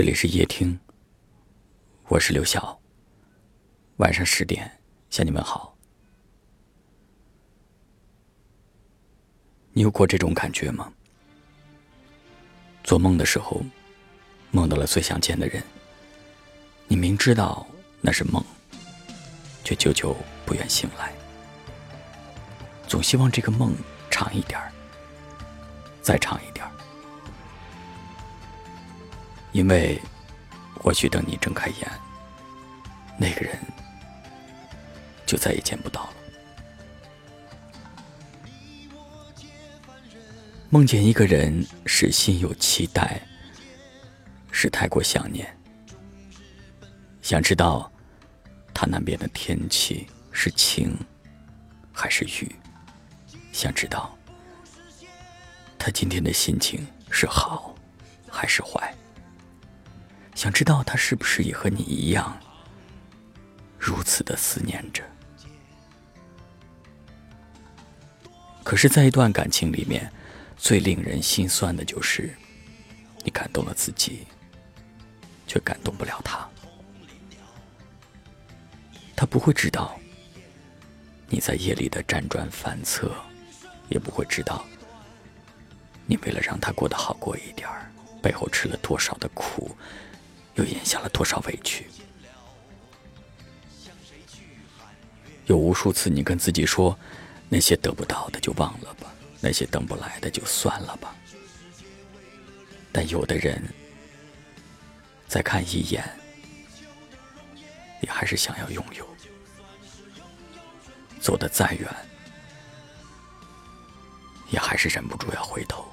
这里是夜听，我是刘晓。晚上十点向你们好。你有过这种感觉吗？做梦的时候，梦到了最想见的人，你明知道那是梦，却久久不愿醒来，总希望这个梦长一点儿，再长一点儿。因为，或许等你睁开眼，那个人就再也见不到了。梦见一个人是心有期待，是太过想念，想知道他那边的天气是晴还是雨，想知道他今天的心情是好还是坏。想知道他是不是也和你一样，如此的思念着。可是，在一段感情里面，最令人心酸的就是，你感动了自己，却感动不了他。他不会知道你在夜里的辗转反侧，也不会知道你为了让他过得好过一点儿，背后吃了多少的苦。又咽下了多少委屈？有无数次，你跟自己说，那些得不到的就忘了吧，那些等不来的就算了吧。但有的人，再看一眼，也还是想要拥有。走得再远，也还是忍不住要回头。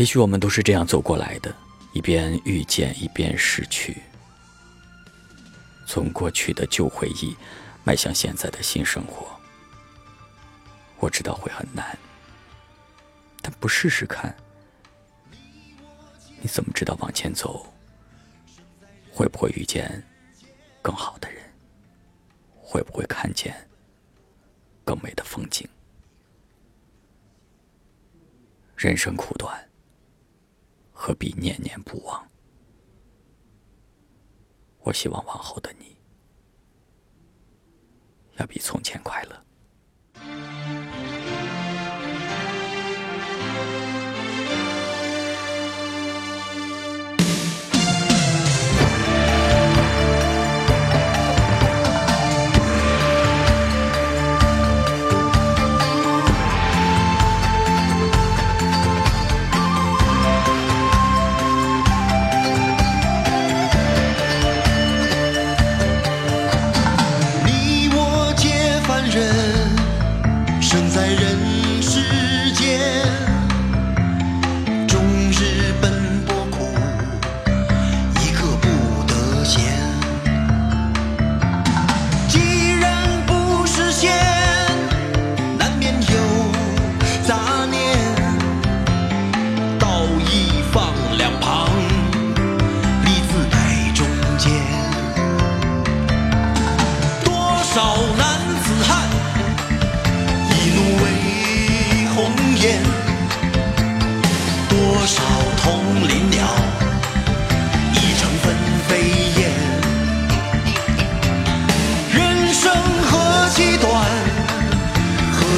也许我们都是这样走过来的，一边遇见，一边失去。从过去的旧回忆，迈向现在的新生活。我知道会很难，但不试试看，你怎么知道往前走会不会遇见更好的人？会不会看见更美的风景？人生苦短。何必念念不忘？我希望往后的你，要比从前快乐。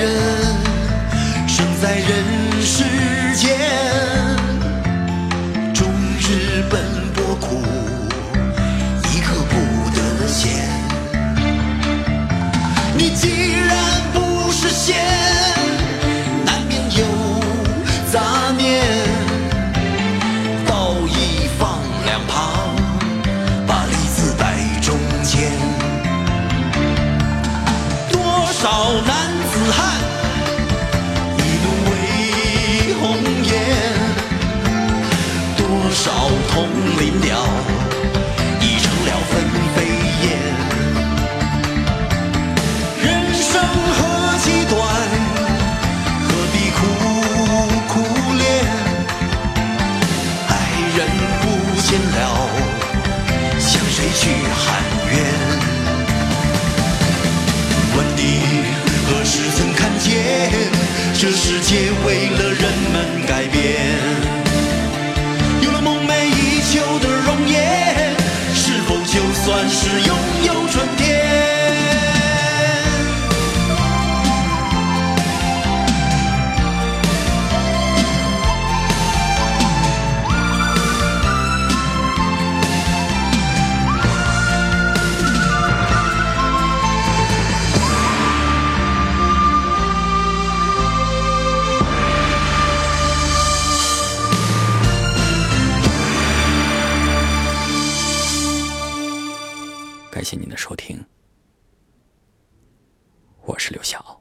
人，生？在人多少同林鸟，已成了分飞燕。人生何其短，何必苦苦恋？爱人不见了，向谁去喊冤？问你何时曾看见，这世界为了人们改变？算是拥有春感谢您的收听，我是刘晓。